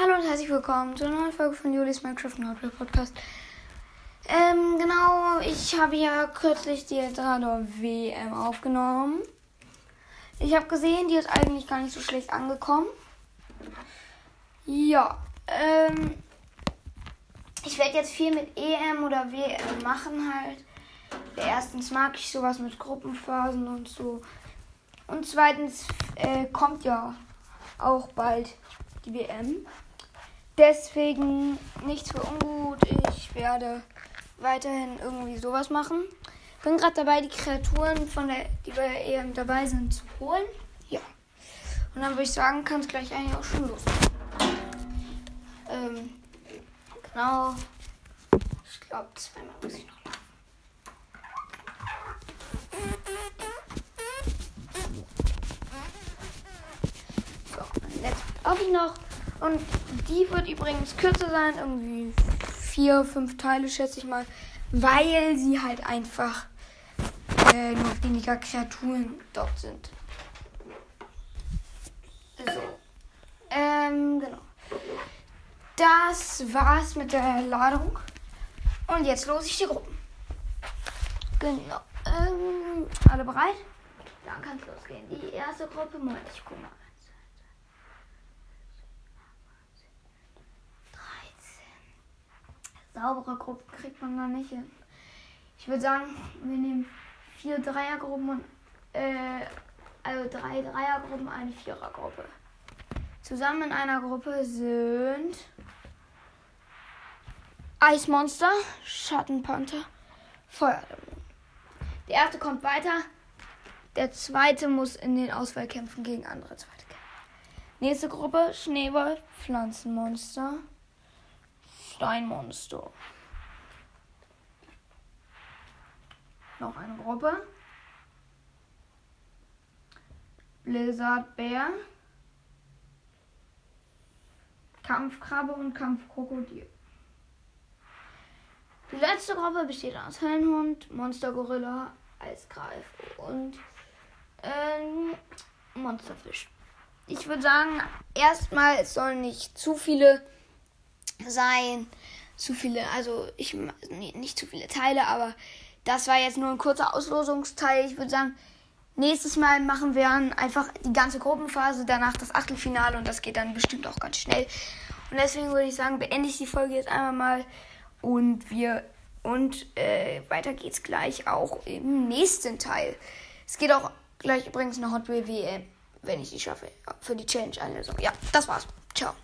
Hallo und herzlich willkommen zu einer neuen Folge von Julis Minecraft Nordwell Podcast. Ähm, genau, ich habe ja kürzlich die Eldrador WM aufgenommen. Ich habe gesehen, die ist eigentlich gar nicht so schlecht angekommen. Ja, ähm, ich werde jetzt viel mit EM oder WM machen halt. Erstens mag ich sowas mit Gruppenphasen und so. Und zweitens äh, kommt ja auch bald die WM. Deswegen nichts für ungut. Ich werde weiterhin irgendwie sowas machen. Bin gerade dabei, die Kreaturen, von der, die bei EM dabei sind, zu holen. Ja. Und dann würde ich sagen, kann es gleich eigentlich auch schon losgehen. Ähm, genau. Ich glaube, zweimal muss ich noch. So, jetzt laufe ich noch. Und die wird übrigens kürzer sein, irgendwie vier, fünf Teile, schätze ich mal, weil sie halt einfach äh, noch weniger Kreaturen dort sind. So. Ähm, genau. Das war's mit der Ladung. Und jetzt los ich die Gruppen. Genau. Ähm, alle bereit? Dann kann es losgehen. Die erste Gruppe, Moment, ich guck mal. Saubere Gruppen kriegt man da nicht hin. Ich würde sagen, wir nehmen vier Dreiergruppen und äh, also drei Dreiergruppen, eine Vierergruppe. Zusammen in einer Gruppe sind Eismonster, Schattenpanther, Feuerdämon. Der erste kommt weiter, der zweite muss in den Auswahlkämpfen gegen andere Zweite kämpfen. Nächste Gruppe, Schneeball, Pflanzenmonster. Steinmonster. Noch eine Gruppe. Blizzard Bär. Kampfkrabbe und Kampfkrokodil. Die letzte Gruppe besteht aus Höllenhund, Monstergorilla, Eisgreif und ähm, Monsterfisch. Ich würde sagen, erstmal sollen nicht zu viele sein. Zu viele, also ich nicht zu viele Teile, aber das war jetzt nur ein kurzer Auslosungsteil. Ich würde sagen, nächstes Mal machen wir einfach die ganze Gruppenphase, danach das Achtelfinale und das geht dann bestimmt auch ganz schnell. Und deswegen würde ich sagen, beende ich die Folge jetzt einmal mal und wir und äh, weiter geht's gleich auch im nächsten Teil. Es geht auch gleich übrigens eine Hot Wheel WM, wenn ich die schaffe, für die Challenge-Einlösung. Ja, das war's. Ciao.